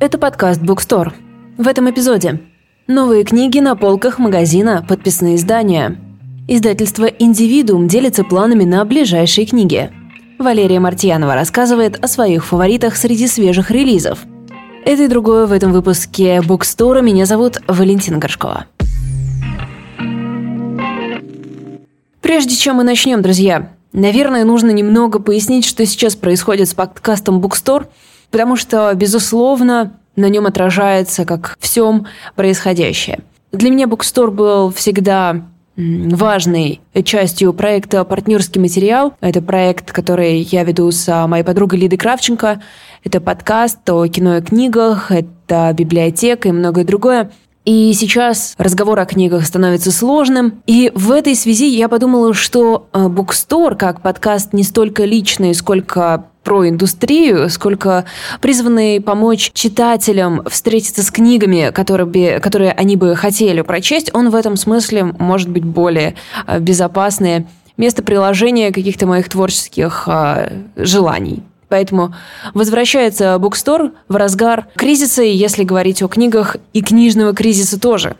Это подкаст Bookstore. В этом эпизоде новые книги на полках магазина «Подписные издания». Издательство «Индивидуум» делится планами на ближайшие книги. Валерия Мартьянова рассказывает о своих фаворитах среди свежих релизов. Это и другое в этом выпуске Bookstore. Меня зовут Валентина Горшкова. Прежде чем мы начнем, друзья, наверное, нужно немного пояснить, что сейчас происходит с подкастом Bookstore, потому что, безусловно, на нем отражается как всем происходящее. Для меня Bookstore был всегда важной частью проекта «Партнерский материал». Это проект, который я веду с моей подругой Лидой Кравченко. Это подкаст о кино и книгах, это библиотека и многое другое. И сейчас разговор о книгах становится сложным. И в этой связи я подумала, что Bookstore как подкаст не столько личный, сколько про индустрию, сколько призванный помочь читателям встретиться с книгами, которые, которые они бы хотели прочесть, он в этом смысле может быть более э, безопасное место приложения каких-то моих творческих э, желаний. Поэтому возвращается Bookstore в разгар кризиса, если говорить о книгах, и книжного кризиса тоже.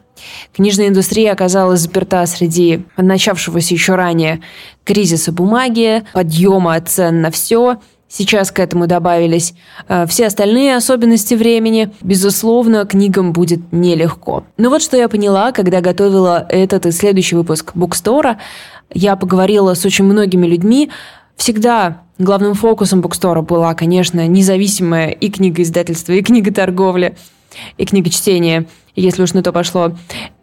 Книжная индустрия оказалась заперта среди начавшегося еще ранее кризиса бумаги, подъема цен на все – Сейчас к этому добавились э, все остальные особенности времени. Безусловно, книгам будет нелегко. Но вот что я поняла, когда готовила этот и следующий выпуск Букстора. Я поговорила с очень многими людьми. Всегда главным фокусом Букстора была, конечно, независимая и книга издательства, и книга торговли, и книга чтения, если уж на то пошло.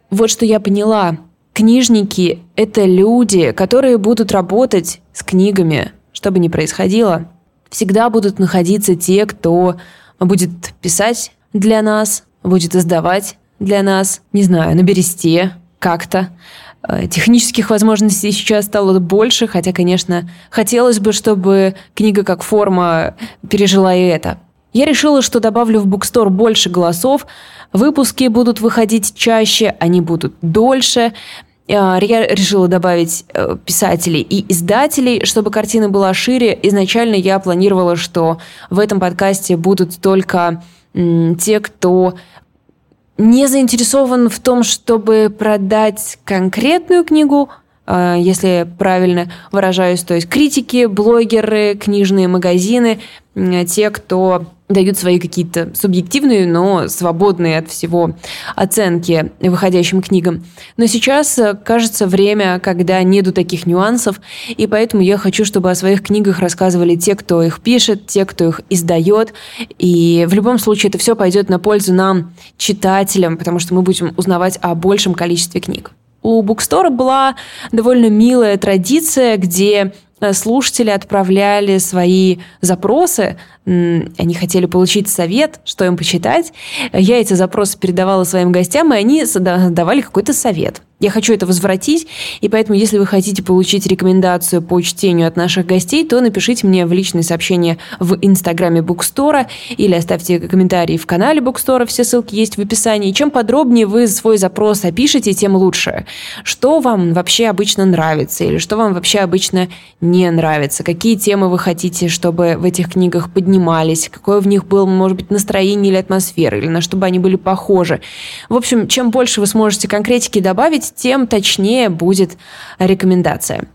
Вот что я поняла. Книжники – это люди, которые будут работать с книгами, что бы ни происходило – всегда будут находиться те, кто будет писать для нас, будет издавать для нас, не знаю, на бересте как-то. Э, технических возможностей сейчас стало больше, хотя, конечно, хотелось бы, чтобы книга как форма пережила и это. Я решила, что добавлю в Bookstore больше голосов, выпуски будут выходить чаще, они будут дольше, я решила добавить э, писателей и издателей, чтобы картина была шире. Изначально я планировала, что в этом подкасте будут только те, кто не заинтересован в том, чтобы продать конкретную книгу, если правильно выражаюсь, то есть критики, блогеры, книжные магазины, те, кто дают свои какие-то субъективные, но свободные от всего оценки выходящим книгам. Но сейчас, э, кажется, время, когда нету таких нюансов, и поэтому я хочу, чтобы о своих книгах рассказывали те, кто их пишет, те, кто их издает, и в любом случае это все пойдет на пользу нам, читателям, потому что мы будем узнавать о большем количестве книг. У Букстора была довольно милая традиция, где Э, слушатели отправляли свои запросы, они хотели получить совет, что им почитать. Я эти запросы передавала своим гостям, и они давали какой-то совет. Я хочу это возвратить, и поэтому, если вы хотите получить рекомендацию по чтению от наших гостей, то напишите мне в личные сообщения в инстаграме Букстора или оставьте комментарии в канале Букстора, все ссылки есть в описании. Чем подробнее вы свой запрос опишете, тем лучше. Что вам вообще обычно нравится или что вам вообще обычно не нравится? Какие темы вы хотите, чтобы в этих книгах поднимались? Какое в них было, может быть, настроение или атмосфера, или на что бы они были похожи? В общем, чем больше вы сможете конкретики добавить, делать, тем точнее будет рекомендация.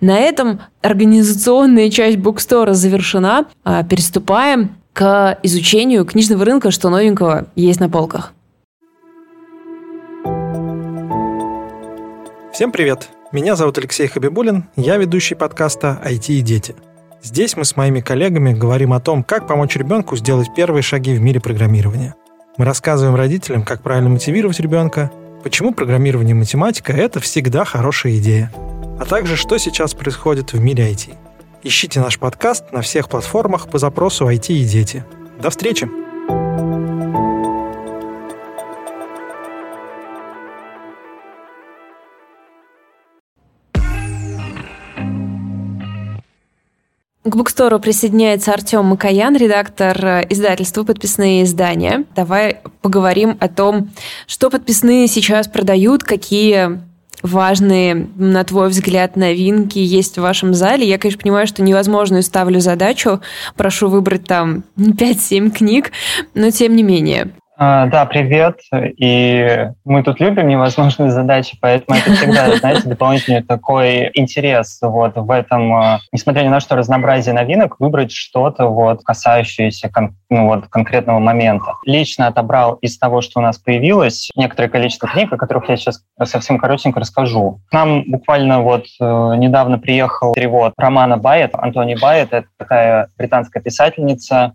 На этом организационная часть букстора завершена. А, переступаем к изучению книжного рынка, что новенького есть на полках. Всем привет! Меня зовут Алексей Хабибулин, я ведущий подкаста «IT и дети». Здесь мы с моими коллегами говорим о том, как помочь ребенку сделать первые шаги в мире программирования. Мы рассказываем родителям, как правильно мотивировать ребенка, Почему программирование и математика – это всегда хорошая идея? А также, что сейчас происходит в мире IT. Ищите наш подкаст на всех платформах по запросу IT и дети. До встречи! К букстору присоединяется Артем Макаян, редактор э, издательства «Подписные издания». Давай поговорим о том, что подписные сейчас продают, какие важные, на твой взгляд, новинки есть в вашем зале? Я, конечно, понимаю, что невозможную ставлю задачу. Прошу выбрать там 5-7 книг, но тем не менее. А, да, привет. И мы тут любим невозможные задачи, поэтому это всегда, знаете, дополнительный такой интерес вот в этом, а, несмотря ни на что разнообразие новинок, выбрать что-то вот касающееся кон, ну, вот, конкретного момента. Лично отобрал из того, что у нас появилось, некоторое количество книг, о которых я сейчас совсем коротенько расскажу. К нам буквально вот э, недавно приехал перевод романа Байет, Антони Байет, это такая британская писательница,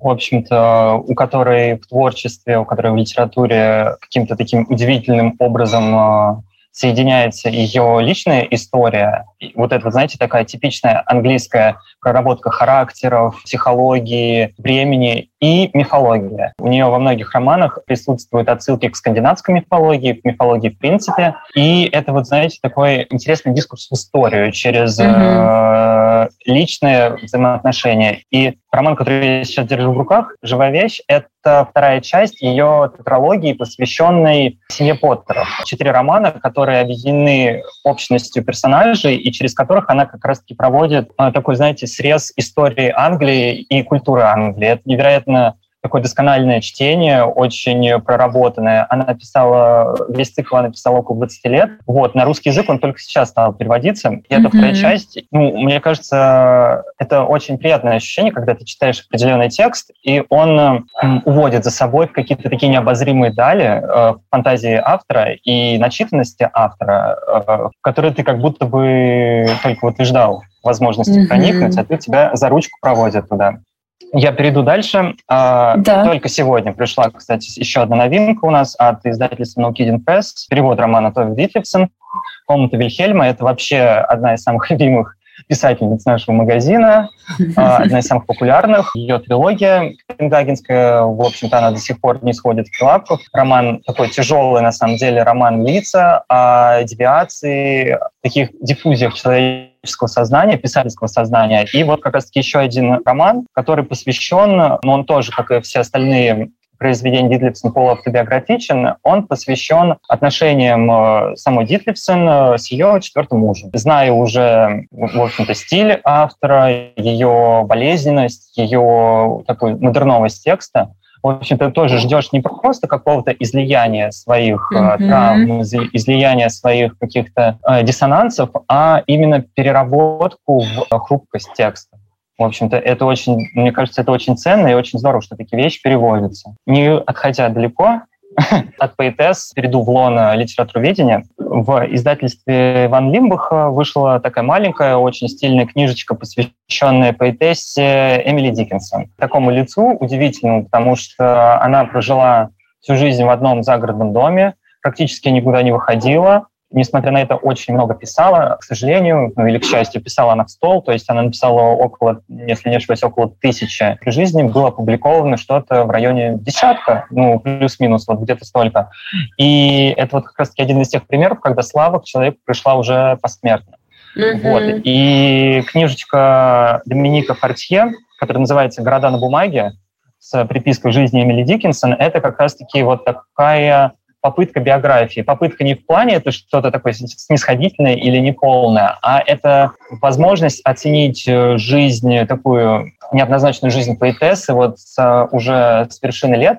в общем-то, у которой в творчестве, у которой в литературе каким-то таким удивительным образом а, соединяется ее личная история. Вот это, знаете, такая типичная английская проработка характеров, психологии, времени и мифология. У нее во многих романах присутствуют отсылки к скандинавской мифологии, к мифологии в принципе. И это вот, знаете, такой интересный дискурс в историю через mm-hmm. э, личные взаимоотношения. И роман, который я сейчас держу в руках, «Живая вещь», это вторая часть ее тетралогии, посвященной семье Поттеров. Четыре романа, которые объединены общностью персонажей и через которых она как раз-таки проводит э, такой, знаете, срез истории Англии и культуры Англии. Это невероятно такое доскональное чтение, очень проработанное. Она написала, весь цикл она написала около 20 лет. Вот, на русский язык он только сейчас стал переводиться. И mm-hmm. это вторая часть. Ну, мне кажется, это очень приятное ощущение, когда ты читаешь определенный текст, и он уводит за собой в какие-то такие необозримые дали э, фантазии автора и начитанности автора, э, которые ты как будто бы только вот и ждал возможности mm-hmm. проникнуть, а ты тебя за ручку проводят туда. Я перейду дальше. А, да. Только сегодня пришла, кстати, еще одна новинка у нас от издательства No Kidding Press. Перевод романа Тови Дитлевсен «Комната Вильхельма». Это вообще одна из самых любимых писательниц нашего магазина, а, одна из самых популярных. Ее трилогия Копенгагенская, в общем-то, она до сих пор не сходит в лапку. Роман такой тяжелый, на самом деле, роман лица о девиации, таких диффузиях человеческого сознания, писательского сознания. И вот как раз-таки еще один роман, который посвящен, но он тоже, как и все остальные произведение Дитлевсон полуавтобиографичен, он посвящен отношениям э, самой Дитлевсон э, с ее четвертым мужем. Зная уже, в общем-то, стиль автора, ее болезненность, ее такую модерновость текста, в общем-то, тоже ждешь не просто какого-то излияния своих mm-hmm. травм, излияния своих каких-то э, диссонансов, а именно переработку в хрупкость текста. В общем-то, это очень, мне кажется, это очень ценно и очень здорово, что такие вещи переводятся. Не отходя далеко от поэтесс, перейду в лоно литературоведения. В издательстве Ван Лимбаха вышла такая маленькая, очень стильная книжечка, посвященная поэтессе Эмили Диккенсон. Такому лицу удивительному, потому что она прожила всю жизнь в одном загородном доме, практически никуда не выходила, несмотря на это, очень много писала, к сожалению, ну или к счастью, писала она в стол, то есть она написала около, если не ошибаюсь, около тысячи. При жизни было опубликовано что-то в районе десятка, ну, плюс-минус, вот где-то столько. И это вот как раз-таки один из тех примеров, когда слава к человеку пришла уже посмертно. Mm-hmm. Вот. И книжечка Доминика Фортье, которая называется «Города на бумаге», с припиской жизни Эмили Диккенсон, это как раз-таки вот такая попытка биографии. Попытка не в плане это что-то такое снисходительное или неполное, а это возможность оценить э, жизнь, такую неоднозначную жизнь поэтессы вот с, уже с вершины лет.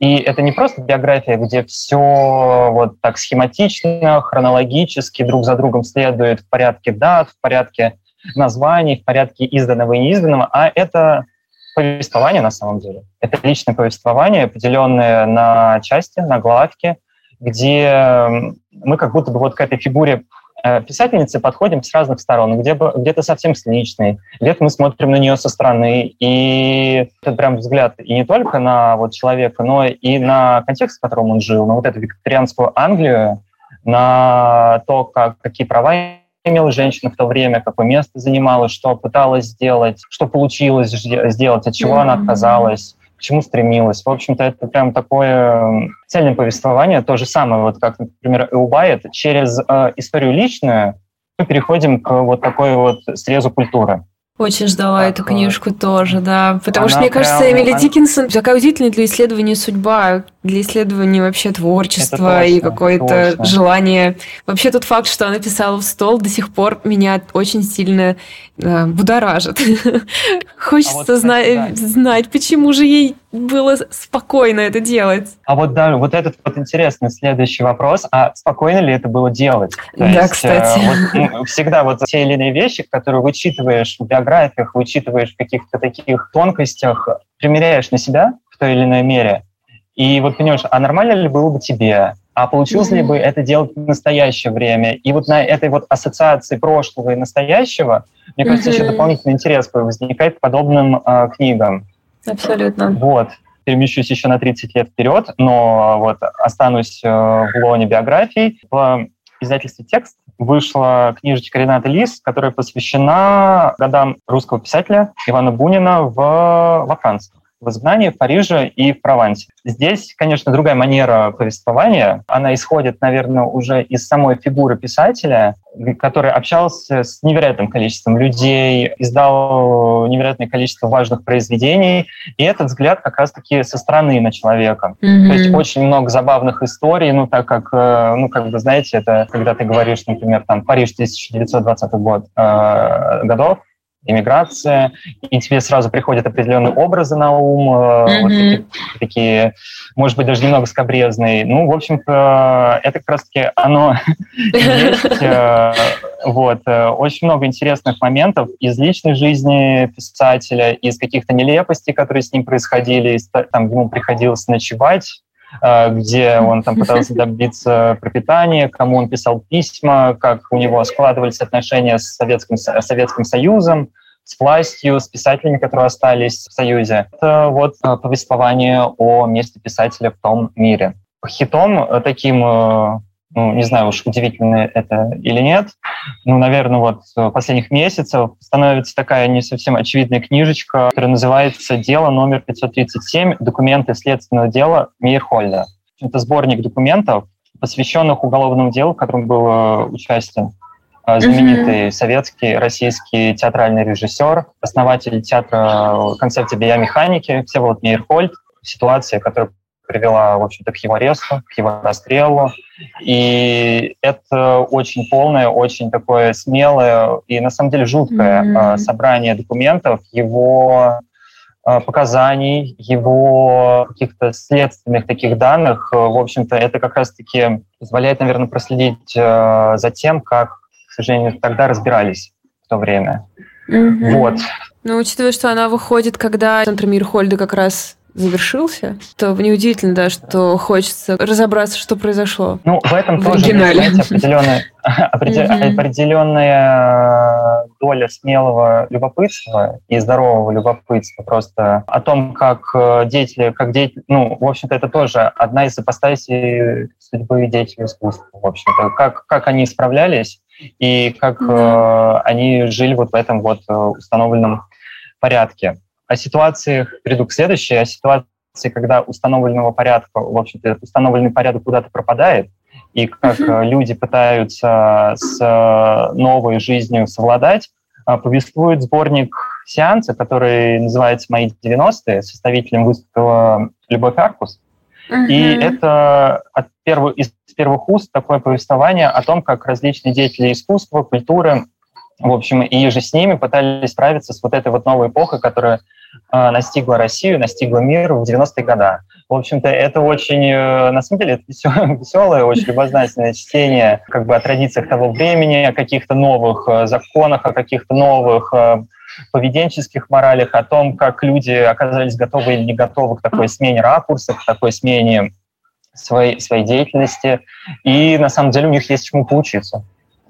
И это не просто биография, где все вот так схематично, хронологически друг за другом следует в порядке дат, в порядке названий, в порядке изданного и неизданного, а это повествование на самом деле. Это личное повествование, поделенное на части, на главки, где мы как будто бы вот к этой фигуре э, писательницы подходим с разных сторон, где, где-то совсем с личной, где-то мы смотрим на нее со стороны, и это прям взгляд и не только на вот человека, но и на контекст, в котором он жил, на вот эту викторианскую Англию, на то, как, какие права имела женщина в то время, какое место занимала, что пыталась сделать, что получилось сделать, от чего mm-hmm. она отказалась, к чему стремилась. В общем-то, это прям такое цельное повествование, то же самое, вот как, например, Эубайет, через э, историю личную мы переходим к вот такой вот срезу культуры. Очень ждала так, эту книжку тоже, да. Потому что, мне кажется, Эмили она... Диккенсон такая удивительная для исследования судьба для исследования вообще творчества и какое-то желание. Вообще тот факт, что она писала в стол, до сих пор меня очень сильно э, будоражит. Хочется а вот, знать, да. знать, почему же ей было спокойно это делать. А вот да, вот этот вот интересный следующий вопрос, а спокойно ли это было делать? То да, есть, кстати. Э, вот, всегда вот те или иные вещи, которые вычитываешь в биографиях, вычитываешь в каких-то таких тонкостях, примеряешь на себя в той или иной мере, и вот понимаешь, а нормально ли было бы тебе? А получилось mm-hmm. ли бы это делать в настоящее время? И вот на этой вот ассоциации прошлого и настоящего, мне кажется, mm-hmm. еще дополнительный интерес возникает к подобным э, книгам. Абсолютно. Вот. Перемещусь еще на 30 лет вперед, но вот останусь э, в лоне биографий. В издательстве «Текст» вышла книжечка Рената Лис, которая посвящена годам русского писателя Ивана Бунина в, во Франции в изгнании в Париже и в Провансе. Здесь, конечно, другая манера повествования. Она исходит, наверное, уже из самой фигуры писателя, который общался с невероятным количеством людей, издал невероятное количество важных произведений. И этот взгляд как раз-таки со стороны на человека. Mm-hmm. То есть очень много забавных историй, ну, так как, э, ну, как бы, знаете, это когда ты говоришь, например, там, Париж 1920 год, э, годов, иммиграция, и тебе сразу приходят определенные образы на ум, mm-hmm. вот такие, такие, может быть, даже немного скобрезные. Ну, в общем-то, это как раз-таки оно есть. Э, вот. Э, очень много интересных моментов из личной жизни писателя, из каких-то нелепостей, которые с ним происходили, там ему приходилось ночевать где он там пытался добиться пропитания, кому он писал письма, как у него складывались отношения с Советским, Советским Союзом, с властью, с писателями, которые остались в Союзе. Это вот повествование о месте писателя в том мире. Хитом э, таким э, ну, не знаю уж, удивительно это или нет, ну, наверное, вот последних месяцев становится такая не совсем очевидная книжечка, которая называется «Дело номер 537. Документы следственного дела Мейерхольда». Это сборник документов, посвященных уголовному делу, в котором был э, участие э, знаменитый mm-hmm. советский, российский театральный режиссер, основатель театра концепции биомеханики Всеволод Мейерхольд. Ситуация, которая привела, в общем-то, к его аресту, к его расстрелу. И это очень полное, очень такое смелое и, на самом деле, жуткое mm-hmm. собрание документов, его а, показаний, его каких-то следственных таких данных. В общем-то, это как раз-таки позволяет, наверное, проследить а, за тем, как, к сожалению, тогда разбирались в то время. Mm-hmm. Вот. Ну, учитывая, что она выходит, когда Центр Мирхольда как раз завершился, то неудивительно, да, что хочется разобраться, что произошло. Ну, в этом в тоже, определенная, определенная доля смелого любопытства и здорового любопытства. Просто о том, как э, деятели, как деятели, ну, в общем-то, это тоже одна из ипостасей судьбы деятелей искусства, в общем-то, как, как они справлялись и как mm-hmm. э, они жили вот в этом вот э, установленном порядке о ситуациях, приду к следующей, о ситуации, когда установленного порядка, в общем-то, установленный порядок куда-то пропадает, и как mm-hmm. люди пытаются с э, новой жизнью совладать, э, повествует сборник сеанса, который называется «Мои 90-е», составителем выступила Любовь Аркус. Mm-hmm. И это от первых, из первых уст такое повествование о том, как различные деятели искусства, культуры, в общем, и же с ними пытались справиться с вот этой вот новой эпохой, которая настигла Россию, настигла мир в 90-е годы. В общем-то, это очень, э, на самом деле, это веселое, очень любознательное чтение как бы о традициях того времени, о каких-то новых э, законах, о каких-то новых э, поведенческих моралях, о том, как люди оказались готовы или не готовы к такой смене ракурсов, к такой смене своей, своей деятельности. И на самом деле у них есть чему поучиться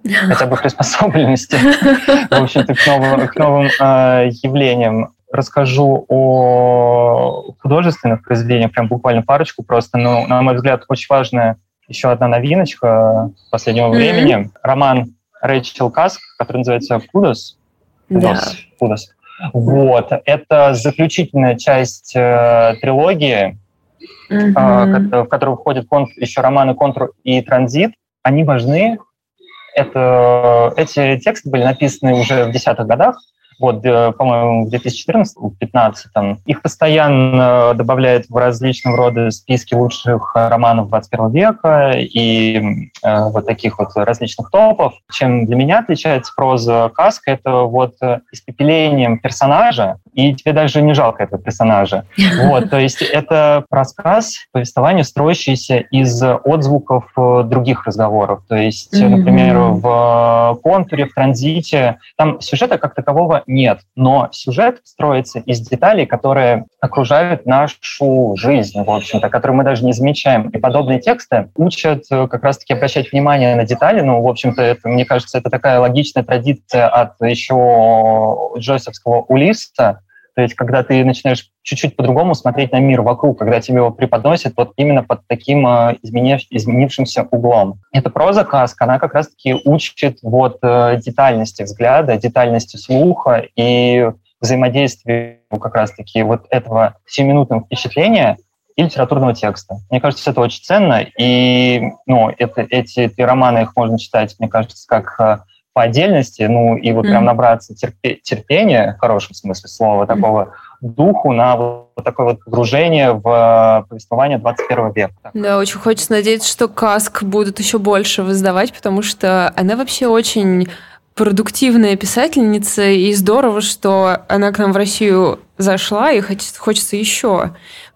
хотя бы приспособленности, в общем-то, к новым, к новым э, явлениям. Расскажу о художественных произведениях, прям буквально парочку просто. Но, на мой взгляд, очень важная еще одна новиночка последнего mm-hmm. времени. Роман Рэйчел Каск, который называется «Кудос». Кудос. Yeah. Кудос. Вот. Это заключительная часть э, трилогии, mm-hmm. э, в которую входят еще романы «Контур» и «Транзит». Они важны это, эти тексты были написаны уже в десятых годах, вот, э, по-моему, в 2014-2015, их постоянно добавляют в различного рода списки лучших романов 21 века и э, вот таких вот различных топов. Чем для меня отличается проза Каска, это вот э, испепелением персонажа, и тебе даже не жалко этого персонажа. Вот, то есть это рассказ, повествование, строящееся из отзвуков э, других разговоров. То есть, например, в контуре, в транзите, там сюжета как такового нет, но сюжет строится из деталей, которые окружают нашу жизнь, в общем-то, которые мы даже не замечаем. И подобные тексты учат э, как раз-таки обращать внимание на детали. Ну, в общем-то, это, мне кажется, это такая логичная традиция от еще Джойсовского Улисса, то есть, когда ты начинаешь чуть-чуть по-другому смотреть на мир вокруг, когда тебе его преподносят вот именно под таким изменив, изменившимся углом. Эта проза каска, она как раз-таки учит вот э, детальности взгляда, детальности слуха и взаимодействию как раз-таки вот этого сиюминутного впечатления и литературного текста. Мне кажется, это очень ценно, и ну, это, эти, эти романы, их можно читать, мне кажется, как э, по отдельности, ну и вот mm прям набраться терпе- терпения, в хорошем смысле слова, такого духу на вот такое вот погружение в повествование 21 века. Да, очень хочется надеяться, что Каск будут еще больше воздавать, потому что она вообще очень продуктивная писательница, и здорово, что она к нам в Россию зашла, и хочется, хочется еще.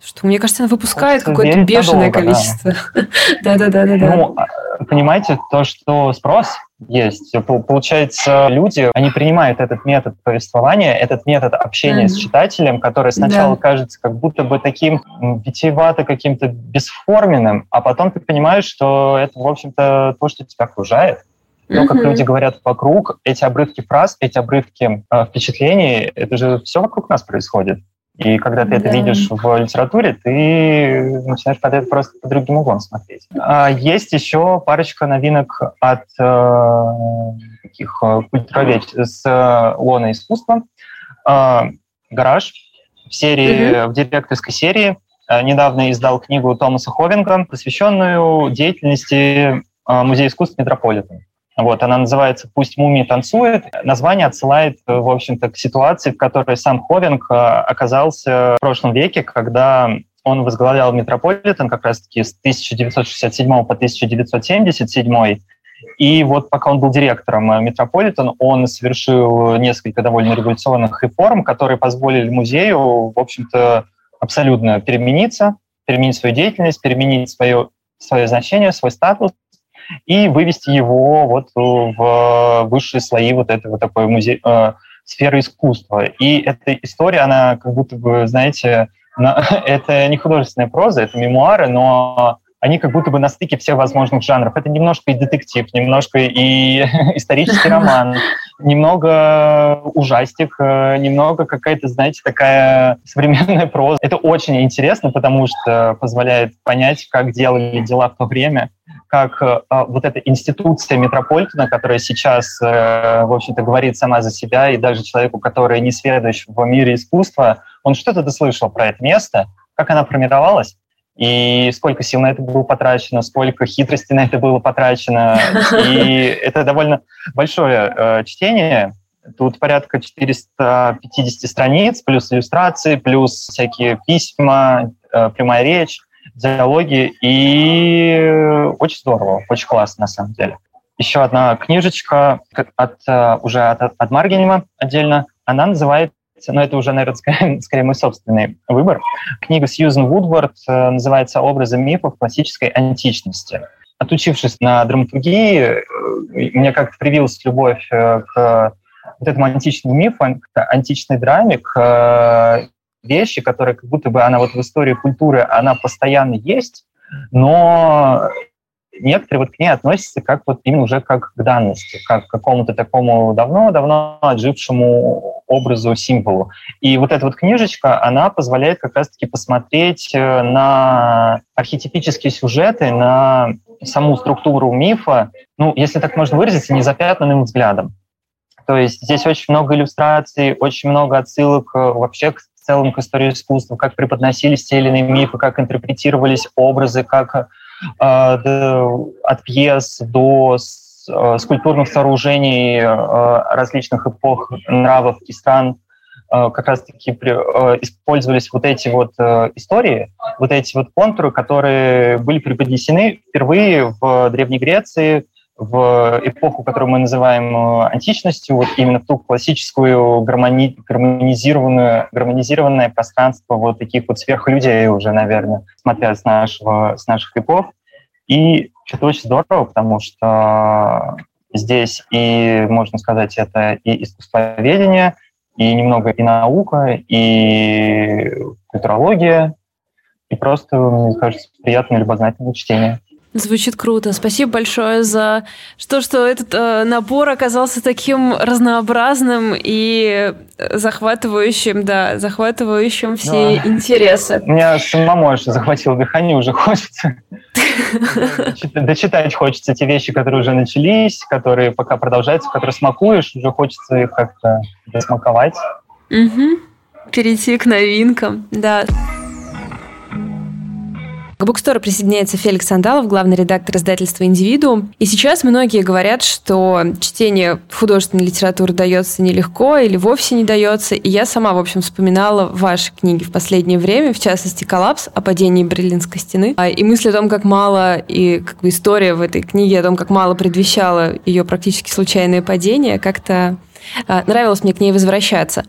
Что, мне кажется, она выпускает какое-то бешеное надолго, количество. Да-да-да. Ну, а, понимаете, то, что спрос есть. Получается, люди, они принимают этот метод повествования, этот метод общения mm-hmm. с читателем, который сначала да. кажется как будто бы таким витиевато каким-то бесформенным, а потом ты понимаешь, что это, в общем-то, то, что тебя окружает. То, mm-hmm. как люди говорят вокруг, эти обрывки фраз, эти обрывки э, впечатлений, это же все вокруг нас происходит. И когда ты да. это видишь в литературе, ты начинаешь под это просто по другим углом смотреть. А есть еще парочка новинок от э, таких э, культуровед с э, лона искусства. Э, «Гараж» в серии, mm-hmm. в директорской серии. Э, недавно издал книгу Томаса Ховинга, посвященную деятельности э, Музея искусств Метрополитен. Вот, она называется «Пусть мумии танцует». Название отсылает, в общем-то, к ситуации, в которой сам Ховинг э, оказался в прошлом веке, когда он возглавлял Метрополитен как раз-таки с 1967 по 1977. И вот пока он был директором э, Метрополитен, он совершил несколько довольно революционных реформ, которые позволили музею, в общем-то, абсолютно перемениться, переменить свою деятельность, переменить свое, свое значение, свой статус и вывести его вот в высшие слои вот этого такой музей, э, сферы искусства. И эта история, она как будто бы, знаете, на, это не художественная проза, это мемуары, но они как будто бы на стыке всех возможных жанров. Это немножко и детектив, немножко и исторический роман, немного ужастик, э, немного какая-то, знаете, такая современная проза. Это очень интересно, потому что позволяет понять, как делали дела в то время, как э, вот эта институция метрополитена, которая сейчас, э, в общем-то, говорит сама за себя, и даже человеку, который не сведущ в мире искусства, он что-то дослышал про это место, как она формировалась, и сколько сил на это было потрачено, сколько хитрости на это было потрачено. И это довольно большое э, чтение. Тут порядка 450 страниц, плюс иллюстрации, плюс всякие письма, э, прямая речь, диалоги. И очень здорово, очень классно на самом деле. Еще одна книжечка от, э, уже от, от Маргинева отдельно. Она называется но это уже, наверное, скорее, скорее мой собственный выбор. Книга Сьюзен Вудвард э, называется «Образы мифов классической античности». Отучившись на драматургии, э, мне как-то привилась любовь э, к вот этому античному мифу, к античной драме, к вещи, которая как будто бы она вот в истории культуры, она постоянно есть, но некоторые вот к ней относятся как вот именно уже как к данности, как к какому-то такому давно-давно отжившему образу, символу. И вот эта вот книжечка, она позволяет как раз-таки посмотреть э, на архетипические сюжеты, на саму структуру мифа, ну, если так можно выразиться, незапятнанным взглядом. То есть здесь очень много иллюстраций, очень много отсылок э, вообще к целом к истории искусства, как преподносились те или иные мифы, как интерпретировались образы, как Э, от пьес до скульптурных сооружений различных эпох, нравов и стран как раз-таки использовались вот эти вот истории, вот эти вот контуры, которые были преподнесены впервые в Древней Греции, в эпоху, которую мы называем э, античностью, вот именно в ту классическую гармони, гармонизированную, гармонизированное пространство вот таких вот сверхлюдей уже, наверное, смотря с, нашего, с наших веков. И это очень здорово, потому что здесь и, можно сказать, это и искусствоведение, и немного и наука, и культурология, и просто, мне кажется, приятное любознательное чтение. Звучит круто. Спасибо большое за то, что этот э, набор оказался таким разнообразным и захватывающим, да, захватывающим все да. интересы. Меня самому аж захватило дыхание, уже хочется. Дочитать хочется те вещи, которые уже начались, которые пока продолжаются, которые смакуешь, уже хочется их как-то досмаковать. Перейти к новинкам, да. К букстору присоединяется Феликс Сандалов, главный редактор издательства «Индивидуум». И сейчас многие говорят, что чтение художественной литературы дается нелегко или вовсе не дается. И я сама, в общем, вспоминала ваши книги в последнее время, в частности, «Коллапс» о падении Берлинской стены. А, и мысль о том, как мало, и как бы история в этой книге о том, как мало предвещало ее практически случайное падение, как-то а, нравилось мне к ней возвращаться.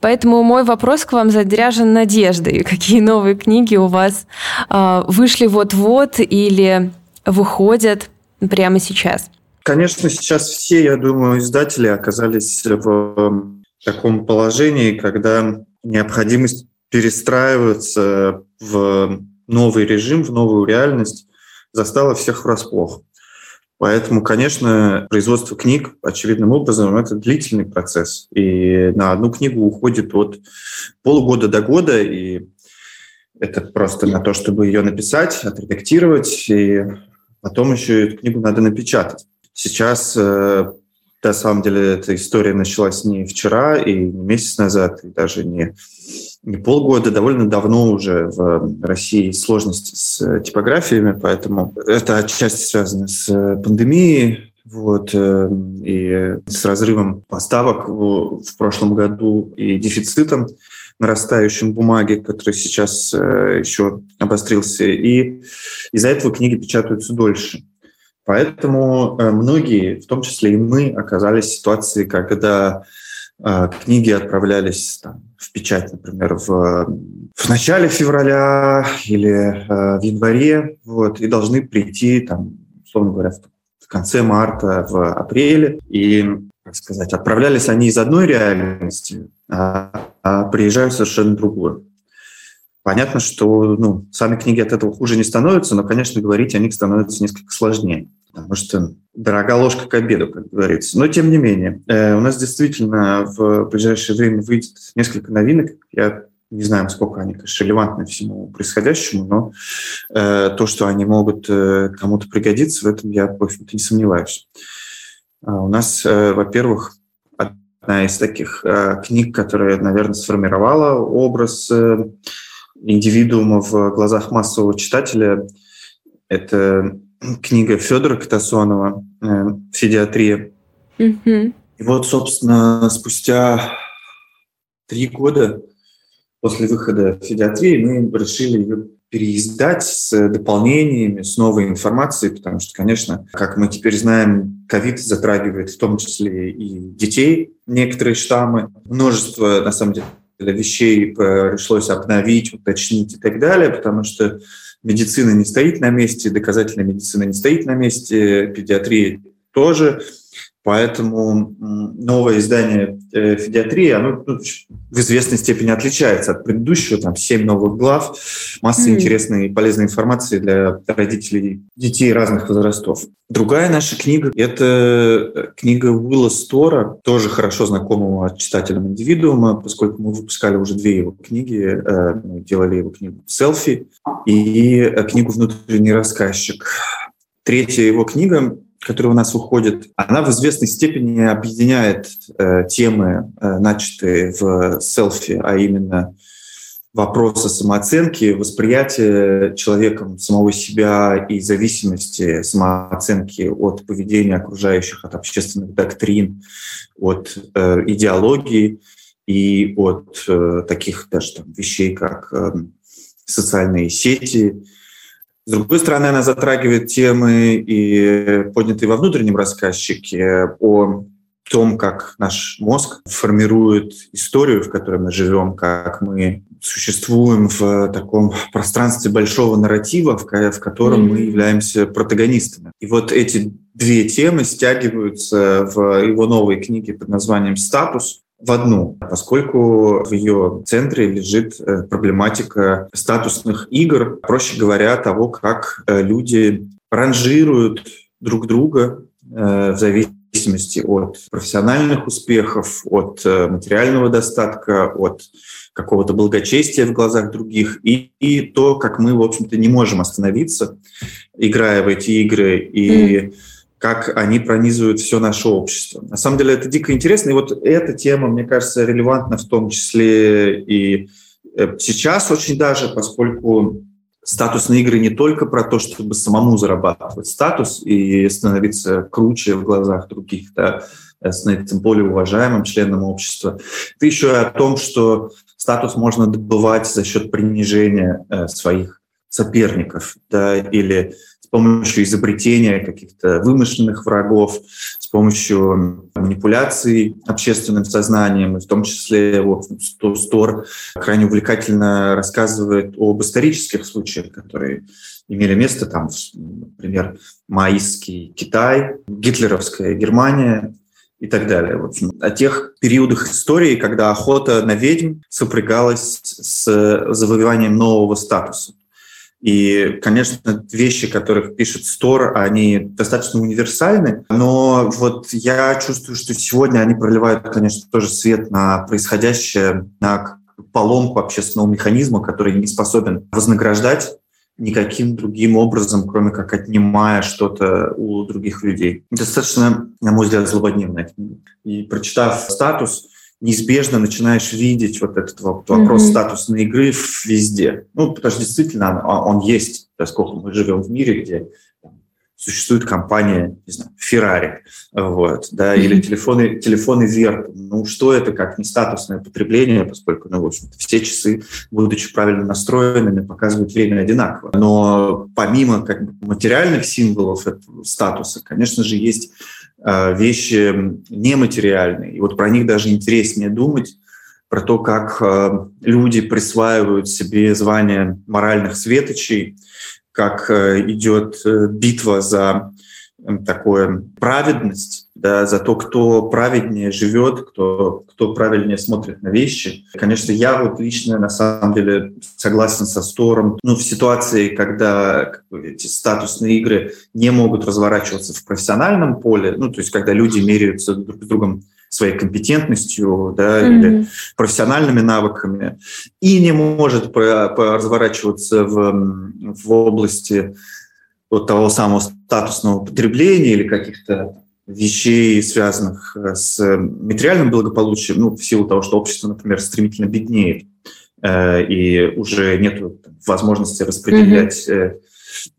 Поэтому мой вопрос к вам заряжен надеждой. Какие новые книги у вас э, вышли вот-вот или выходят прямо сейчас? Конечно, сейчас все, я думаю, издатели оказались в таком положении, когда необходимость перестраиваться в новый режим, в новую реальность застала всех врасплох. Поэтому, конечно, производство книг, очевидным образом, это длительный процесс. И на одну книгу уходит от полугода до года, и это просто на то, чтобы ее написать, отредактировать, и потом еще эту книгу надо напечатать. Сейчас, э, на самом деле, эта история началась не вчера и не месяц назад, и даже не полгода, довольно давно уже в России сложности с типографиями, поэтому это отчасти связано с пандемией, вот, э, и с разрывом поставок в прошлом году и дефицитом нарастающим бумаги, который сейчас э, еще обострился. И из-за этого книги печатаются дольше. Поэтому э, многие, в том числе и мы, оказались в ситуации, когда книги отправлялись там, в печать, например, в, в начале февраля или э, в январе, вот, и должны прийти, там, условно говоря, в, в конце марта, в апреле. И, как сказать, отправлялись они из одной реальности, а, а приезжают совершенно другую. Понятно, что ну, сами книги от этого хуже не становятся, но, конечно, говорить о них становится несколько сложнее потому что дорога ложка к обеду, как говорится. Но тем не менее, э, у нас действительно в ближайшее время выйдет несколько новинок. Я не знаю, сколько они, конечно, релевантны всему происходящему, но э, то, что они могут э, кому-то пригодиться, в этом я, в общем-то, не сомневаюсь. А у нас, во-первых, одна из таких книг, которая, наверное, сформировала образ индивидуума в глазах массового читателя, это книга Федора Катасонова э, «Федиатрия». Mm-hmm. И вот, собственно, спустя три года после выхода «Федиатрии» мы решили ее переиздать с дополнениями, с новой информацией, потому что, конечно, как мы теперь знаем, ковид затрагивает в том числе и детей, некоторые штаммы. Множество, на самом деле, вещей пришлось обновить, уточнить и так далее, потому что медицина не стоит на месте, доказательная медицина не стоит на месте, педиатрия тоже. Поэтому новое издание э, «Федиатрии» оно ну, в известной степени отличается от предыдущего. Там семь новых глав, масса mm. интересной и полезной информации для родителей детей разных возрастов. Другая наша книга – это э, книга Уилла Стора, тоже хорошо знакомого читателям индивидуума, поскольку мы выпускали уже две его книги. Э, мы делали его книгу «Селфи» и книгу «Внутренний рассказчик». Третья его книга которая у нас выходит, она в известной степени объединяет э, темы, э, начатые в селфи, а именно вопроса самооценки, восприятия человеком самого себя и зависимости самооценки от поведения окружающих, от общественных доктрин, от э, идеологии и от э, таких даже там, вещей, как э, социальные сети. С другой стороны, она затрагивает темы и поднятые во внутреннем рассказчике о том, как наш мозг формирует историю, в которой мы живем, как мы существуем в таком пространстве большого нарратива, в, котором mm-hmm. мы являемся протагонистами. И вот эти две темы стягиваются в его новой книге под названием «Статус», в одну, поскольку в ее центре лежит э, проблематика статусных игр, проще говоря, того, как э, люди ранжируют друг друга э, в зависимости от профессиональных успехов, от материального достатка, от какого-то благочестия в глазах других, и, и то, как мы, в общем-то, не можем остановиться, играя в эти игры, и mm. Как они пронизывают все наше общество. На самом деле это дико интересно, и вот эта тема, мне кажется, релевантна в том числе и э, сейчас очень даже, поскольку статусные игры не только про то, чтобы самому зарабатывать статус и становиться круче в глазах других, да, становиться более уважаемым членом общества. Это еще о том, что статус можно добывать за счет принижения э, своих соперников да, или с помощью изобретения каких-то вымышленных врагов, с помощью манипуляций общественным сознанием, и в том числе вот, Стор крайне увлекательно рассказывает об исторических случаях, которые имели место, там, например, маистский Китай, гитлеровская Германия, и так далее. В общем, о тех периодах истории, когда охота на ведьм сопрягалась с завоеванием нового статуса. И, конечно, вещи, которых пишет Стор, они достаточно универсальны, но вот я чувствую, что сегодня они проливают, конечно, тоже свет на происходящее, на поломку общественного механизма, который не способен вознаграждать никаким другим образом, кроме как отнимая что-то у других людей. Достаточно, на мой взгляд, злободневная книга. И прочитав «Статус», неизбежно начинаешь видеть вот этот вопрос mm-hmm. статусной игры везде. Ну, потому что действительно он, он есть, поскольку мы живем в мире, где существует компания, не знаю, Ferrari, вот, да, mm-hmm. или телефоны, телефоны Vertu. Ну, что это, как не статусное потребление, поскольку, ну, в общем все часы, будучи правильно настроенными, показывают время одинаково. Но помимо как бы, материальных символов этого статуса, конечно же, есть вещи нематериальные. И вот про них даже интереснее думать, про то, как э, люди присваивают себе звание моральных светочей, как э, идет битва за такое праведность, да, за то, кто праведнее живет, кто, кто правильнее смотрит на вещи. Конечно, я вот лично на самом деле согласен со Стором. Ну, в ситуации, когда как бы, эти статусные игры не могут разворачиваться в профессиональном поле, ну, то есть когда люди меряются друг с другом своей компетентностью да, mm-hmm. или профессиональными навыками, и не может разворачиваться в, в области вот того самого статусного потребления или каких-то вещей, связанных э, с материальным благополучием, ну, в силу того, что общество, например, стремительно беднеет, э, и уже нет возможности распределять mm-hmm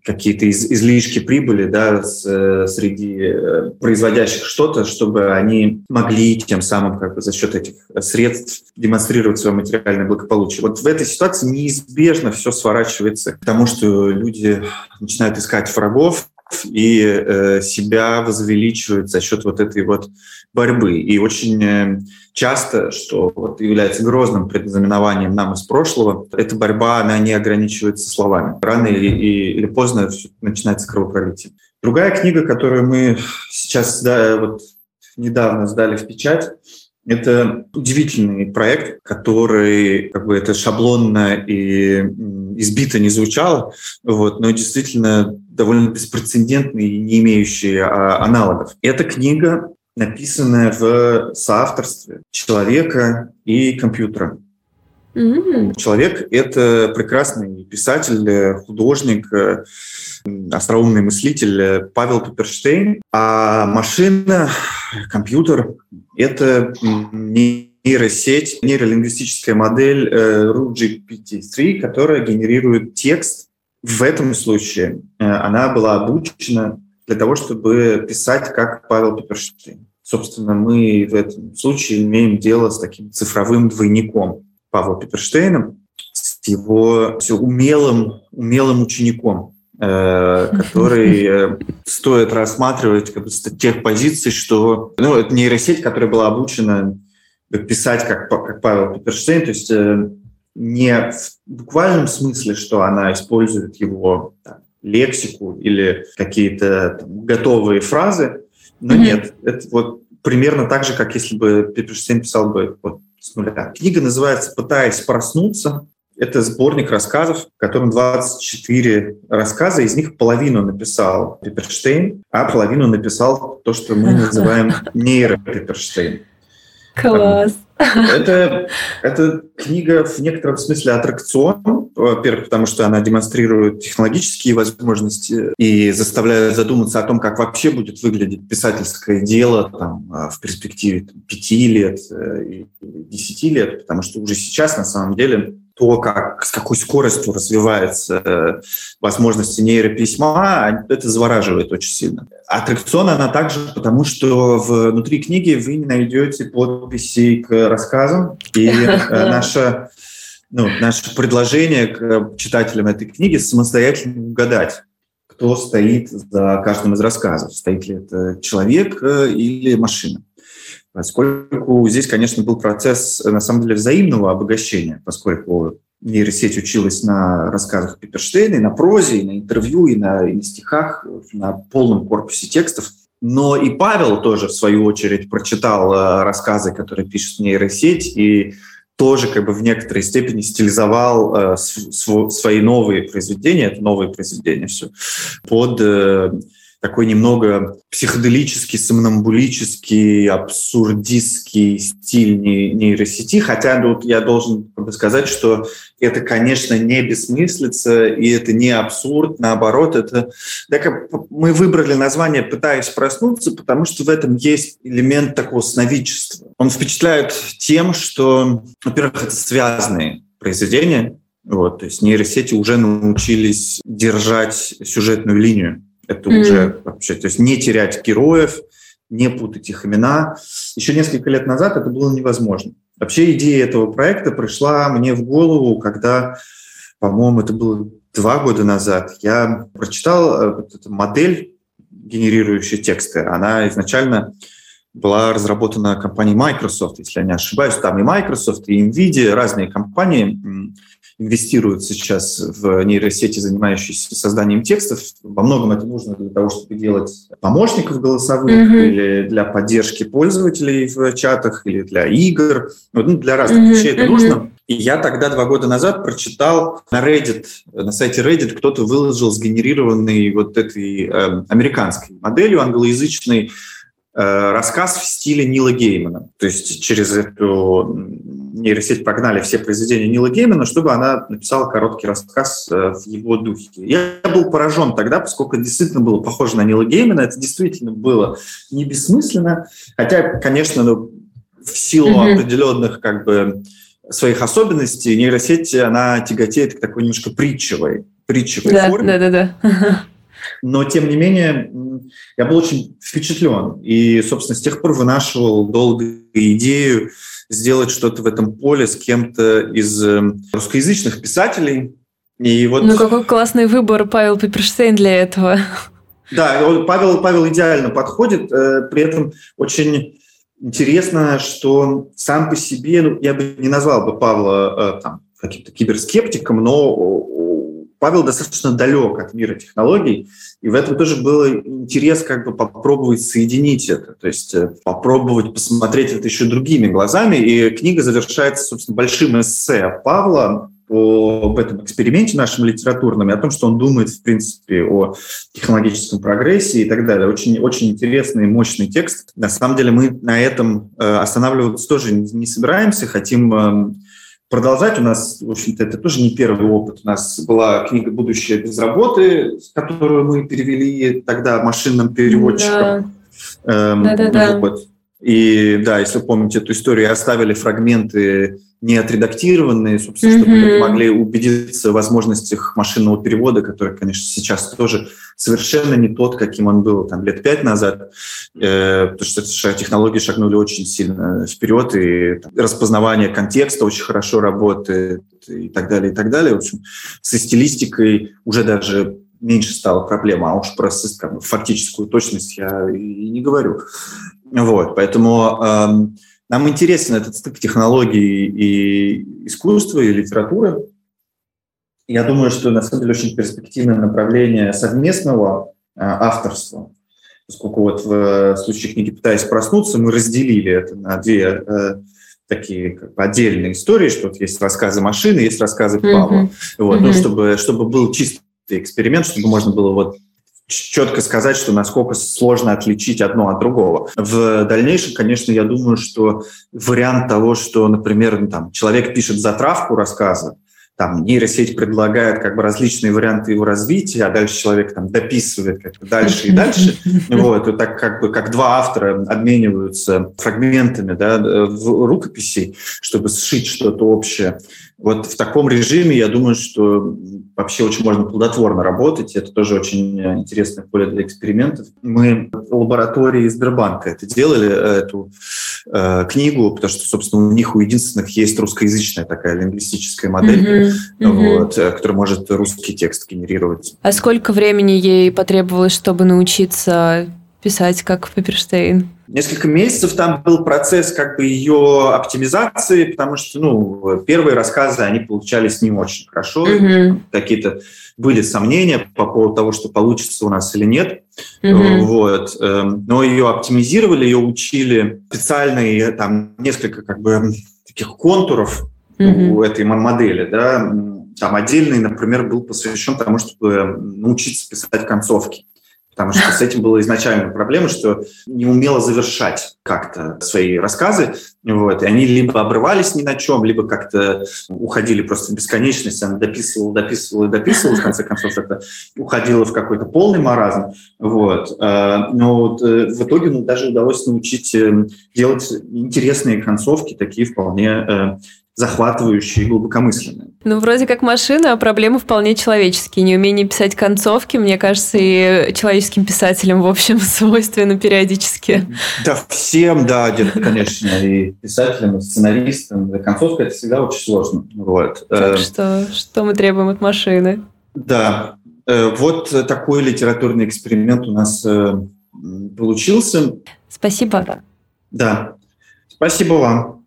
какие-то из, излишки прибыли да, с, среди э, производящих что-то, чтобы они могли тем самым как бы за счет этих средств демонстрировать свое материальное благополучие. Вот в этой ситуации неизбежно все сворачивается к тому, что люди начинают искать врагов, и э, себя возвеличивают за счет вот этой вот борьбы. И очень э, часто, что вот является грозным предзнаменованием нам из прошлого, эта борьба, она не ограничивается словами. Рано или, или поздно начинается кровопролитие. Другая книга, которую мы сейчас да, вот недавно сдали в печать, это удивительный проект, который, как бы это шаблонно и избито не звучало, вот, но действительно довольно беспрецедентный и не имеющий а, аналогов. Эта книга написанная в соавторстве человека и компьютера. Mm-hmm. Человек — это прекрасный писатель, художник, остроумный мыслитель Павел Паперштейн, а машина, компьютер — это не нейросеть, нейролингвистическая модель э, RUGPT-3, которая генерирует текст. В этом случае э, она была обучена для того, чтобы писать как Павел Пеперштейн. Собственно, мы в этом случае имеем дело с таким цифровым двойником Павла Пеперштейна, с его умелым, умелым учеником, Э, который э, стоит рассматривать как бы, с тех позиций, что ну, это нейросеть, которая была обучена писать как, как Павел Петерштейн, то есть не в буквальном смысле, что она использует его там, лексику или какие-то готовые фразы, но mm-hmm. нет, это вот примерно так же, как если бы Петерштейн писал бы вот с нуля. Книга называется «Пытаясь проснуться», это сборник рассказов, в котором 24 рассказа, из них половину написал Пеперштейн, а половину написал то, что мы называем нейропеперштейн. Класс. Это, это книга в некотором смысле аттракцион. Во-первых, потому что она демонстрирует технологические возможности и заставляет задуматься о том, как вообще будет выглядеть писательское дело там, в перспективе пяти лет э, и десяти лет, потому что уже сейчас на самом деле то, как, с какой скоростью развиваются э, возможности нейрописьма, это завораживает очень сильно. Аттракцион она также потому, что внутри книги вы не найдете подписи к рассказам, и э, наша ну, наше предложение к читателям этой книги самостоятельно угадать, кто стоит за каждым из рассказов. Стоит ли это человек э, или машина. Поскольку здесь, конечно, был процесс, на самом деле, взаимного обогащения, поскольку нейросеть училась на рассказах Петерштейна, и на прозе, и на интервью, и на, и на стихах, на полном корпусе текстов. Но и Павел тоже, в свою очередь, прочитал э, рассказы, которые пишет нейросеть, и тоже как бы в некоторой степени стилизовал э, свои новые произведения, это новые произведения все, под э, такой немного психоделический, сомнамбулический, абсурдистский стиль нейросети, хотя тут я должен сказать, что это, конечно, не бессмыслица, и это не абсурд, наоборот, это... Так, мы выбрали название «Пытаясь проснуться», потому что в этом есть элемент такого сновидчества. Он впечатляет тем, что, во-первых, это связанные произведения, вот, то есть нейросети уже научились держать сюжетную линию. Это mm. уже вообще, то есть не терять героев, не путать их имена. Еще несколько лет назад это было невозможно. Вообще идея этого проекта пришла мне в голову, когда, по-моему, это было два года назад, я прочитал э, вот эту модель, генерирующая тексты. Она изначально была разработана компанией Microsoft, если я не ошибаюсь. Там и Microsoft, и NVIDIA, разные компании инвестируют сейчас в нейросети, занимающиеся созданием текстов. Во многом это нужно для того, чтобы делать помощников голосовых mm-hmm. или для поддержки пользователей в чатах, или для игр. Ну, для разных mm-hmm. вещей это mm-hmm. нужно. И я тогда, два года назад, прочитал на Reddit, на сайте Reddit кто-то выложил сгенерированный вот этой э, американской моделью англоязычной Э, рассказ в стиле Нила Геймана. То есть через эту нейросеть прогнали все произведения Нила Геймана, чтобы она написала короткий рассказ э, в его духе. Я был поражен тогда, поскольку действительно было похоже на Нила Геймана. Это действительно было не бессмысленно. Хотя, конечно, ну, в силу mm-hmm. определенных как бы своих особенностей нейросеть, она тяготеет к такой немножко притчевой, притчевой да, форме. Да, да, да. Но, тем не менее, я был очень впечатлен. И, собственно, с тех пор вынашивал долго идею сделать что-то в этом поле с кем-то из эм, русскоязычных писателей. И вот... Ну, какой классный выбор Павел Пеперштейн для этого. Да, Павел, Павел идеально подходит, э, при этом очень интересно, что сам по себе, ну, я бы не назвал бы Павла э, там, каким-то киберскептиком, но Павел достаточно далек от мира технологий, и в этом тоже был интерес как бы попробовать соединить это, то есть э, попробовать посмотреть это еще другими глазами. И книга завершается, собственно, большим эссе Павла об этом эксперименте нашем литературном и о том, что он думает, в принципе, о технологическом прогрессе и так далее. Очень, очень интересный, мощный текст. На самом деле мы на этом э, останавливаться тоже не собираемся, хотим эм, продолжать. У нас, в общем-то, это тоже не первый опыт. У нас была книга «Будущее без работы», которую мы перевели тогда машинным переводчиком. Да. Эм, да, да, да. Вот. И да, если вы помните эту историю, оставили фрагменты не отредактированные, собственно, mm-hmm. чтобы люди могли убедиться в возможностях машинного перевода, который, конечно, сейчас тоже совершенно не тот, каким он был там лет пять назад, э, потому что технологии шагнули очень сильно вперед, и там, распознавание контекста очень хорошо работает, и так далее, и так далее. В общем, со стилистикой уже даже меньше стала проблема, а уж про как бы, фактическую точность я и не говорю. Вот, поэтому эм, нам интересен этот стык технологий и искусства, и литературы. Я думаю, что на самом деле очень перспективное направление совместного э, авторства, поскольку вот в э, случае книги «Пытаясь проснуться» мы разделили это на две э, такие как бы отдельные истории, что вот есть рассказы машины, есть рассказы Павла. Mm-hmm. Вот, mm-hmm. Ну, чтобы, чтобы был чистый эксперимент, чтобы можно было вот четко сказать, что насколько сложно отличить одно от другого. В дальнейшем, конечно, я думаю, что вариант того, что, например, ну, там, человек пишет затравку рассказа, там нейросеть предлагает как бы различные варианты его развития, а дальше человек там дописывает как бы дальше и дальше. Вот, и так как бы как два автора обмениваются фрагментами да, в рукописи, чтобы сшить что-то общее. Вот в таком режиме, я думаю, что вообще очень можно плодотворно работать. Это тоже очень интересное поле для экспериментов. Мы в лаборатории Сбербанка это делали, эту э, книгу, потому что, собственно, у них у единственных есть русскоязычная такая лингвистическая модель, mm-hmm. вот, mm-hmm. которая может русский текст генерировать. А сколько времени ей потребовалось, чтобы научиться писать как Пепперштейн? Несколько месяцев там был процесс как бы ее оптимизации, потому что, ну, первые рассказы, они получались не очень хорошо. Mm-hmm. Какие-то были сомнения по поводу того, что получится у нас или нет. Mm-hmm. Вот. Эм, но ее оптимизировали, ее учили специально, и там несколько как бы таких контуров mm-hmm. у этой модели, да, там отдельный, например, был посвящен тому, чтобы научиться писать концовки потому что с этим была изначально проблема, что не умела завершать как-то свои рассказы, вот, и они либо обрывались ни на чем, либо как-то уходили просто в бесконечность, она дописывала, дописывала и дописывала, в конце концов это уходило в какой-то полный маразм, вот, а, но вот э, в итоге ну, даже удалось научить э, делать интересные концовки, такие вполне э, захватывающие и глубокомысленные. Ну, вроде как машина, а проблемы вполне человеческие. Неумение писать концовки, мне кажется, и человеческим писателям, в общем, свойственно периодически. Да, всем, да, где-то, конечно, и писателям, и сценаристам. Концовка – это всегда очень сложно. Вот. Так э, что, что мы требуем от машины? Да, э, вот такой литературный эксперимент у нас э, получился. Спасибо. Да, спасибо вам.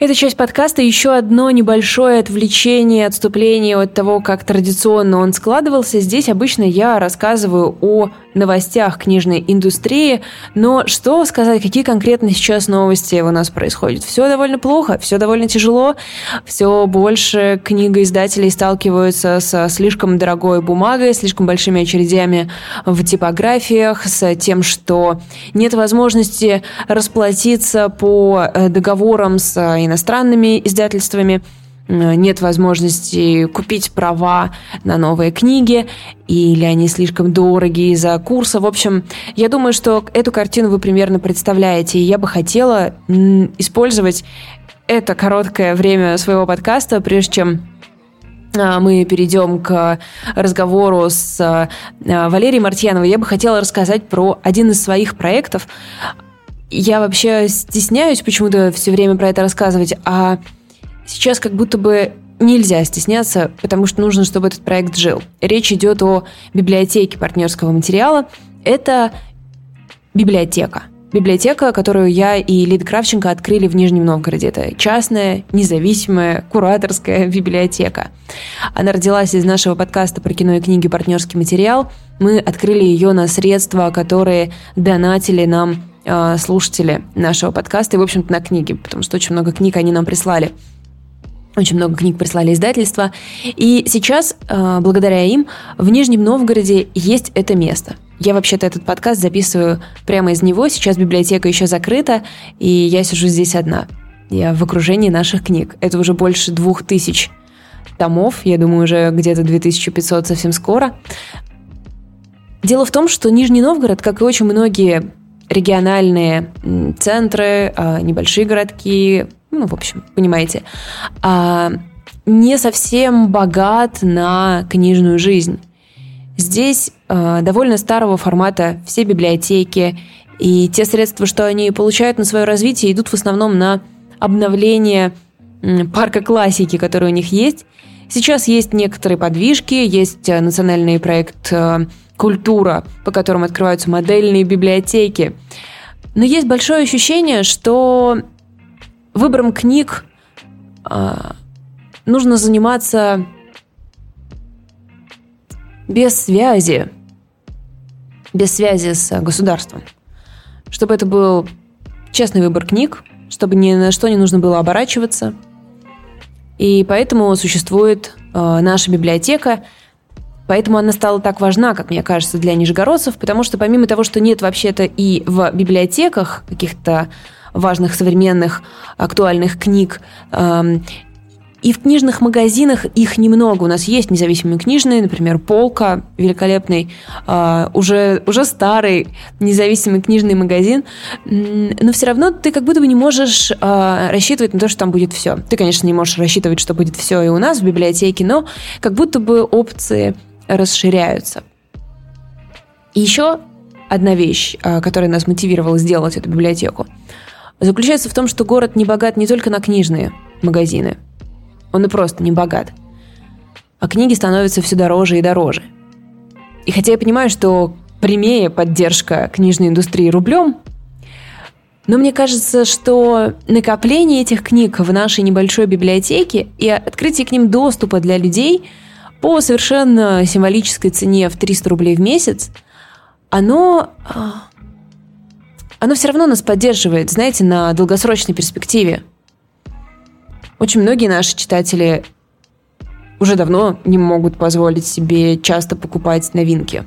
Эта часть подкаста еще одно небольшое отвлечение, отступление от того, как традиционно он складывался. Здесь обычно я рассказываю о новостях книжной индустрии, но что сказать, какие конкретно сейчас новости у нас происходят? Все довольно плохо, все довольно тяжело, все больше книгоиздателей сталкиваются с слишком дорогой бумагой, слишком большими очередями в типографиях, с тем, что нет возможности расплатиться по э, договорам с иностранными издательствами, э, нет возможности купить права на новые книги, или они слишком дороги из-за курса. В общем, я думаю, что эту картину вы примерно представляете, и я бы хотела использовать это короткое время своего подкаста, прежде чем а, мы перейдем к разговору с а, Валерией Мартьяновой. Я бы хотела рассказать про один из своих проектов, я вообще стесняюсь почему-то все время про это рассказывать, а сейчас как будто бы нельзя стесняться, потому что нужно, чтобы этот проект жил. Речь идет о библиотеке партнерского материала. Это библиотека. Библиотека, которую я и Лид Кравченко открыли в Нижнем Новгороде. Это частная, независимая, кураторская библиотека. Она родилась из нашего подкаста про кино и книги «Партнерский материал». Мы открыли ее на средства, которые донатили нам Э, слушатели нашего подкаста и, в общем-то, на книги, потому что очень много книг они нам прислали. Очень много книг прислали издательства. И сейчас, э, благодаря им, в Нижнем Новгороде есть это место. Я вообще-то этот подкаст записываю прямо из него. Сейчас библиотека еще закрыта, и я сижу здесь одна. Я в окружении наших книг. Это уже больше двух тысяч томов. Я думаю, уже где-то 2500 совсем скоро. Дело в том, что Нижний Новгород, как и очень многие региональные центры, а, небольшие городки, ну, в общем, понимаете, а, не совсем богат на книжную жизнь. Здесь а, довольно старого формата все библиотеки, и те средства, что они получают на свое развитие, идут в основном на обновление парка классики, который у них есть. Сейчас есть некоторые подвижки, есть национальный проект культура, по которым открываются модельные библиотеки. Но есть большое ощущение, что выбором книг э, нужно заниматься без связи, без связи с государством. Чтобы это был честный выбор книг, чтобы ни на что не нужно было оборачиваться. И поэтому существует э, наша библиотека – Поэтому она стала так важна, как мне кажется, для нижегородцев, потому что помимо того, что нет вообще-то и в библиотеках каких-то важных современных актуальных книг, эм, и в книжных магазинах их немного. У нас есть независимые книжные, например, «Полка», великолепный, э, уже, уже старый независимый книжный магазин, но все равно ты как будто бы не можешь э, рассчитывать на то, что там будет все. Ты, конечно, не можешь рассчитывать, что будет все и у нас в библиотеке, но как будто бы опции расширяются. И еще одна вещь, а, которая нас мотивировала сделать эту библиотеку, заключается в том, что город не богат не только на книжные магазины. Он и просто не богат. А книги становятся все дороже и дороже. И хотя я понимаю, что прямее поддержка книжной индустрии рублем, но мне кажется, что накопление этих книг в нашей небольшой библиотеке и открытие к ним доступа для людей – по совершенно символической цене в 300 рублей в месяц, оно, а, оно все равно нас поддерживает, знаете, на долгосрочной перспективе. Очень многие наши читатели уже давно не могут позволить себе часто покупать новинки.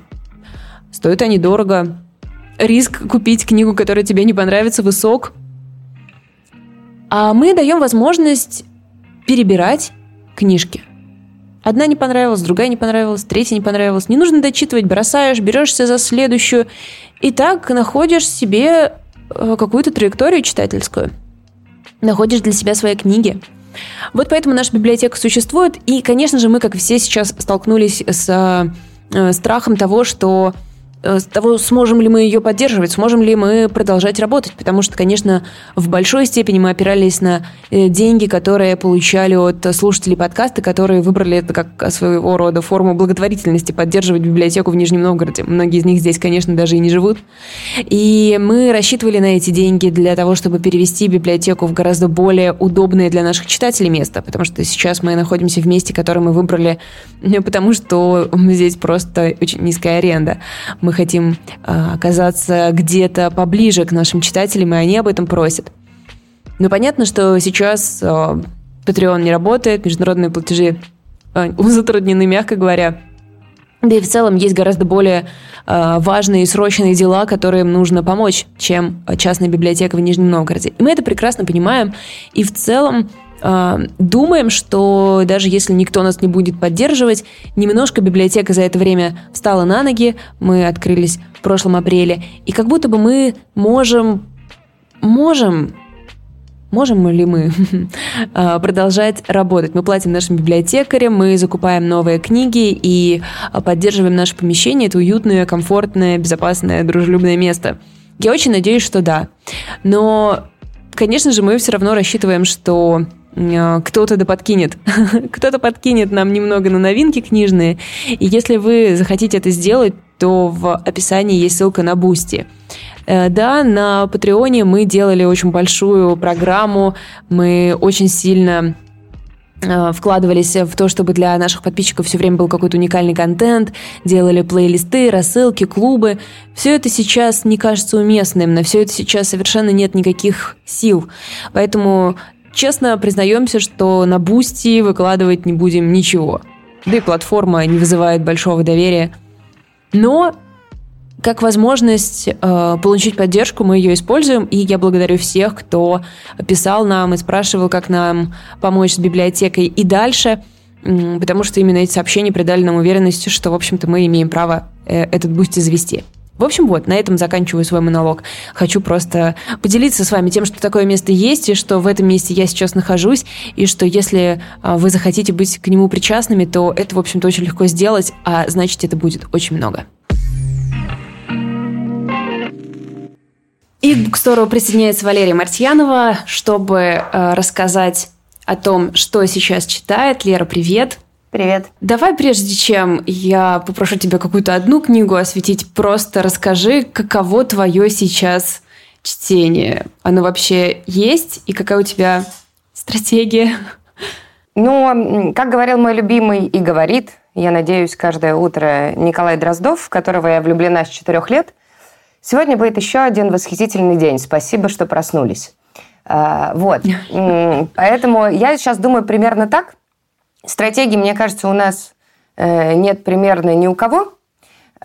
Стоят они дорого. Риск купить книгу, которая тебе не понравится, высок. А мы даем возможность перебирать книжки – Одна не понравилась, другая не понравилась, третья не понравилась. Не нужно дочитывать, бросаешь, берешься за следующую. И так находишь себе э, какую-то траекторию читательскую. Находишь для себя свои книги. Вот поэтому наша библиотека существует. И, конечно же, мы, как все, сейчас столкнулись с э, страхом того, что с того, сможем ли мы ее поддерживать, сможем ли мы продолжать работать, потому что, конечно, в большой степени мы опирались на э, деньги, которые получали от слушателей подкаста, которые выбрали это как своего рода форму благотворительности, поддерживать библиотеку в Нижнем Новгороде. Многие из них здесь, конечно, даже и не живут. И мы рассчитывали на эти деньги для того, чтобы перевести библиотеку в гораздо более удобное для наших читателей место, потому что сейчас мы находимся в месте, которое мы выбрали, потому что здесь просто очень низкая аренда. Мы мы хотим а, оказаться где-то поближе к нашим читателям, и они об этом просят. Но понятно, что сейчас а, Patreon не работает, международные платежи а, затруднены, мягко говоря. Да и в целом есть гораздо более важные и срочные дела, которым нужно помочь, чем частная библиотека в Нижнем Новгороде. И мы это прекрасно понимаем. И в целом думаем, что даже если никто нас не будет поддерживать, немножко библиотека за это время встала на ноги, мы открылись в прошлом апреле, и как будто бы мы можем, можем Можем ли мы а, продолжать работать? Мы платим нашим библиотекарям, мы закупаем новые книги и поддерживаем наше помещение. Это уютное, комфортное, безопасное, дружелюбное место. Я очень надеюсь, что да. Но, конечно же, мы все равно рассчитываем, что кто-то да подкинет. кто-то подкинет нам немного на новинки книжные. И если вы захотите это сделать, то в описании есть ссылка на Бусти. Э, да, на Патреоне мы делали очень большую программу, мы очень сильно э, вкладывались в то, чтобы для наших подписчиков все время был какой-то уникальный контент, делали плейлисты, рассылки, клубы. Все это сейчас не кажется уместным, на все это сейчас совершенно нет никаких сил. Поэтому Честно признаемся, что на Бусти выкладывать не будем ничего. Да и платформа не вызывает большого доверия. Но как возможность э, получить поддержку, мы ее используем, и я благодарю всех, кто писал нам и спрашивал, как нам помочь с библиотекой и дальше. потому что именно эти сообщения придали нам уверенность, что, в общем-то, мы имеем право э, этот бусти завести. В общем, вот, на этом заканчиваю свой монолог. Хочу просто поделиться с вами тем, что такое место есть, и что в этом месте я сейчас нахожусь, и что если а, вы захотите быть к нему причастными, то это, в общем-то, очень легко сделать, а значит, это будет очень много. И к Букстору присоединяется Валерия Мартьянова, чтобы э, рассказать о том, что сейчас читает. Лера, привет! Привет. Давай, прежде чем я попрошу тебя какую-то одну книгу осветить, просто расскажи, каково твое сейчас чтение. Оно вообще есть? И какая у тебя стратегия? Ну, как говорил мой любимый и говорит, я надеюсь, каждое утро Николай Дроздов, в которого я влюблена с четырех лет, сегодня будет еще один восхитительный день. Спасибо, что проснулись. А, вот. Поэтому я сейчас думаю примерно так. Стратегии, мне кажется, у нас э, нет примерно ни у кого.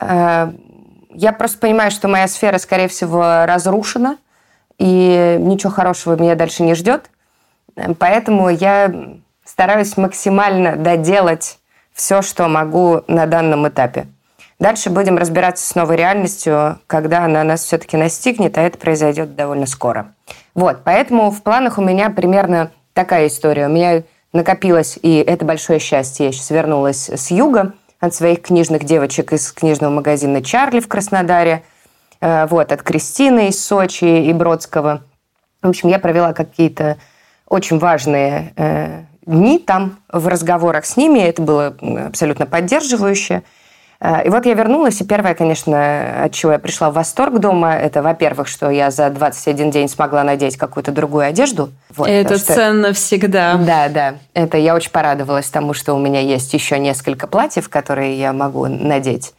Э, я просто понимаю, что моя сфера, скорее всего, разрушена, и ничего хорошего меня дальше не ждет. Поэтому я стараюсь максимально доделать все, что могу на данном этапе. Дальше будем разбираться с новой реальностью, когда она нас все-таки настигнет, а это произойдет довольно скоро. Вот, поэтому в планах у меня примерно такая история. У меня накопилось, и это большое счастье. Я сейчас вернулась с юга от своих книжных девочек из книжного магазина «Чарли» в Краснодаре, э, вот, от Кристины из Сочи и Бродского. В общем, я провела какие-то очень важные э, дни там в разговорах с ними. Это было абсолютно поддерживающе. Э, и вот я вернулась, и первое, конечно, от чего я пришла в восторг дома, это, во-первых, что я за 21 день смогла надеть какую-то другую одежду. Вот, это что... ценно всегда. Да, да. Это я очень порадовалась тому, что у меня есть еще несколько платьев, которые я могу надеть.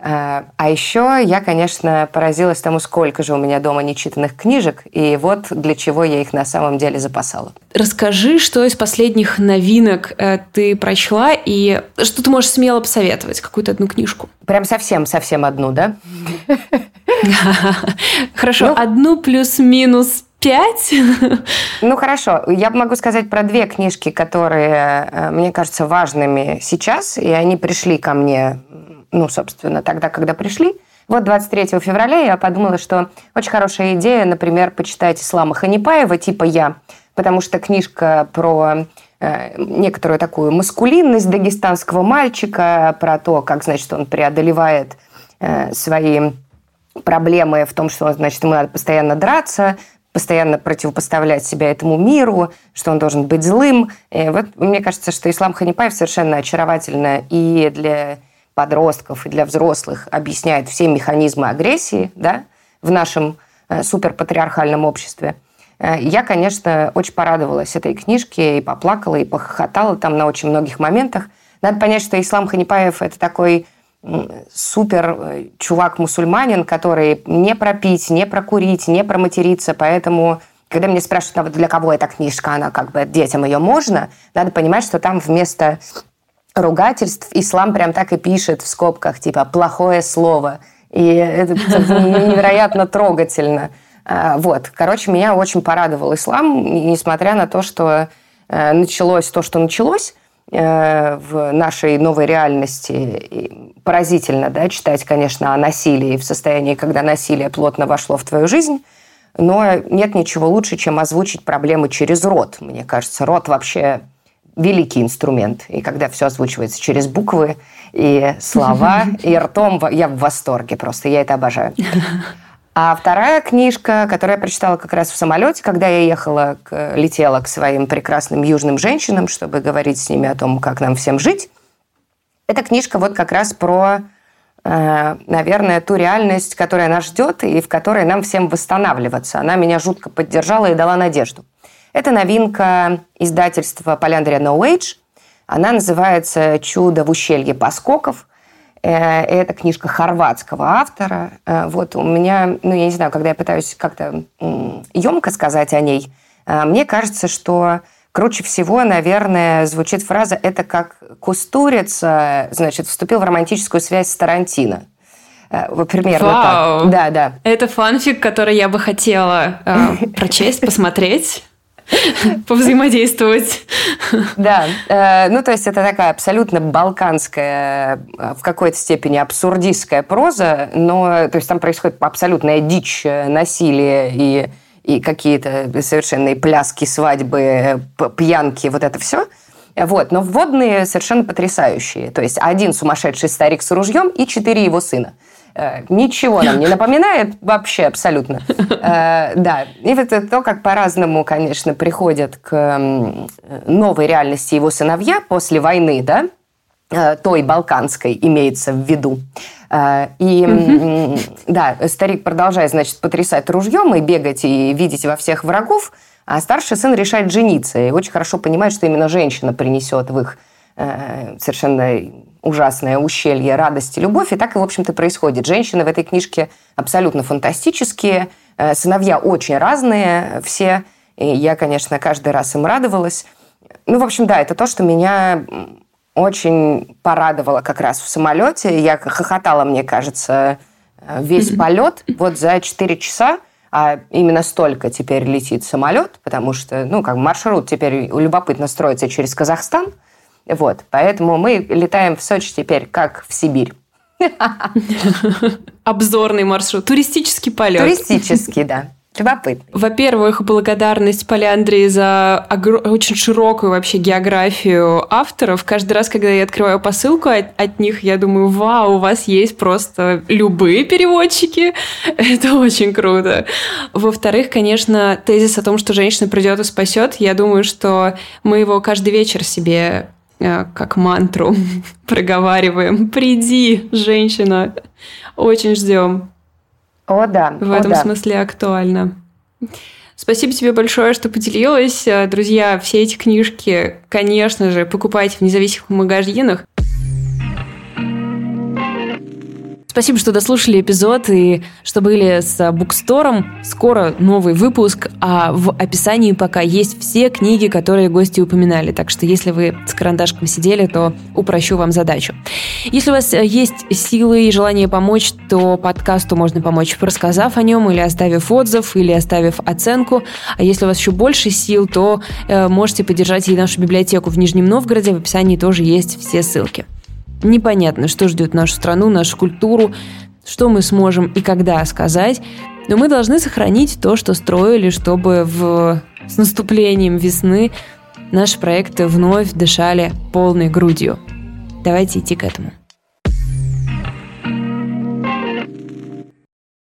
А, еще я, конечно, поразилась тому, сколько же у меня дома нечитанных книжек, и вот для чего я их на самом деле запасала. Расскажи, что из последних новинок э, ты прочла, и что ты можешь смело посоветовать, какую-то одну книжку? Прям совсем-совсем одну, да? Хорошо, ну, одну плюс-минус пять? Ну, хорошо. Я могу сказать про две книжки, которые, э, мне кажутся важными сейчас, и они пришли ко мне ну, собственно, тогда, когда пришли. Вот 23 февраля я подумала, что очень хорошая идея, например, почитать Ислама Ханипаева, типа «Я», потому что книжка про э, некоторую такую маскулинность дагестанского мальчика, про то, как, значит, он преодолевает э, свои проблемы в том, что, значит, ему надо постоянно драться, постоянно противопоставлять себя этому миру, что он должен быть злым. И вот мне кажется, что Ислам Ханипаев совершенно очаровательно и для подростков и для взрослых объясняет все механизмы агрессии да, в нашем э, суперпатриархальном обществе. Э, я, конечно, очень порадовалась этой книжке и поплакала, и похохотала там на очень многих моментах. Надо понять, что Ислам Ханипаев – это такой супер э, чувак-мусульманин, который не пропить, не прокурить, не проматериться, поэтому когда меня спрашивают, а для кого эта книжка, она как бы детям ее можно, надо понимать, что там вместо ругательств ислам прям так и пишет в скобках, типа «плохое слово». И это невероятно трогательно. А, вот. Короче, меня очень порадовал ислам, несмотря на то, что э, началось то, что началось э, в нашей новой реальности. Поразительно, да, читать, конечно, о насилии в состоянии, когда насилие плотно вошло в твою жизнь. Но нет ничего лучше, чем озвучить проблемы через рот. Мне кажется, рот вообще великий инструмент. И когда все озвучивается через буквы и слова, и ртом, я в восторге просто, я это обожаю. А вторая книжка, которую я прочитала как раз в самолете, когда я ехала, к, летела к своим прекрасным южным женщинам, чтобы говорить с ними о том, как нам всем жить, эта книжка вот как раз про, э, наверное, ту реальность, которая нас ждет и в которой нам всем восстанавливаться. Она меня жутко поддержала и дала надежду. Это новинка издательства Поляндрия No Age. Она называется «Чудо в ущелье Поскоков». Э, это книжка хорватского автора. Э, вот у меня, ну, я не знаю, когда я пытаюсь как-то емко сказать о ней, э, мне кажется, что круче всего, наверное, звучит фраза «это как Кустурица, значит, вступил в романтическую связь с Тарантино». Примерно Вау. так. Да, да. Это фанфик, который я бы хотела э, прочесть, посмотреть. повзаимодействовать. Да, э, ну то есть это такая абсолютно балканская, э, в какой-то степени абсурдистская проза, но то есть там происходит абсолютная дичь, э, насилие и, и какие-то совершенные пляски, свадьбы, пьянки, вот это все. Вот, но вводные совершенно потрясающие. То есть один сумасшедший старик с ружьем и четыре его сына – ничего нам не напоминает вообще абсолютно. Э, да, и вот это то, как по-разному, конечно, приходят к новой реальности его сыновья после войны, да, э, той балканской имеется в виду. И да, старик продолжает, значит, потрясать ружьем и бегать и видеть во всех врагов, а старший сын решает жениться и очень хорошо понимает, что именно женщина принесет в их совершенно ужасное ущелье, радость и любовь. И так и, в общем-то, происходит. Женщины в этой книжке абсолютно фантастические, э, сыновья очень разные все. И я, конечно, каждый раз им радовалась. Ну, в общем, да, это то, что меня очень порадовало как раз в самолете. Я хохотала, мне кажется, э, весь полет. Вот за 4 часа а именно столько теперь летит самолет, потому что, ну, как маршрут теперь любопытно строится через Казахстан – вот, поэтому мы летаем в Сочи теперь как в Сибирь. Обзорный маршрут, туристический полет. Туристический, да. Любопытно. Во-первых, благодарность Поляндрии за очень широкую вообще географию авторов. Каждый раз, когда я открываю посылку от, от них, я думаю, вау, у вас есть просто любые переводчики. Это очень круто. Во-вторых, конечно, тезис о том, что женщина придет и спасет, я думаю, что мы его каждый вечер себе как мантру проговариваем. Приди, женщина. Очень ждем. О, да. В этом да. смысле актуально. Спасибо тебе большое, что поделилась. Э, друзья, все эти книжки, конечно же, покупайте в независимых магазинах. Спасибо, что дослушали эпизод и что были с Букстором. Скоро новый выпуск, а в описании пока есть все книги, которые гости упоминали. Так что если вы с карандашком сидели, то упрощу вам задачу. Если у вас есть силы и желание помочь, то подкасту можно помочь, рассказав о нем или оставив отзыв, или оставив оценку. А если у вас еще больше сил, то э, можете поддержать и нашу библиотеку в Нижнем Новгороде. В описании тоже есть все ссылки. Непонятно, что ждет нашу страну, нашу культуру, что мы сможем и когда сказать, но мы должны сохранить то, что строили, чтобы в... с наступлением весны наши проекты вновь дышали полной грудью. Давайте идти к этому.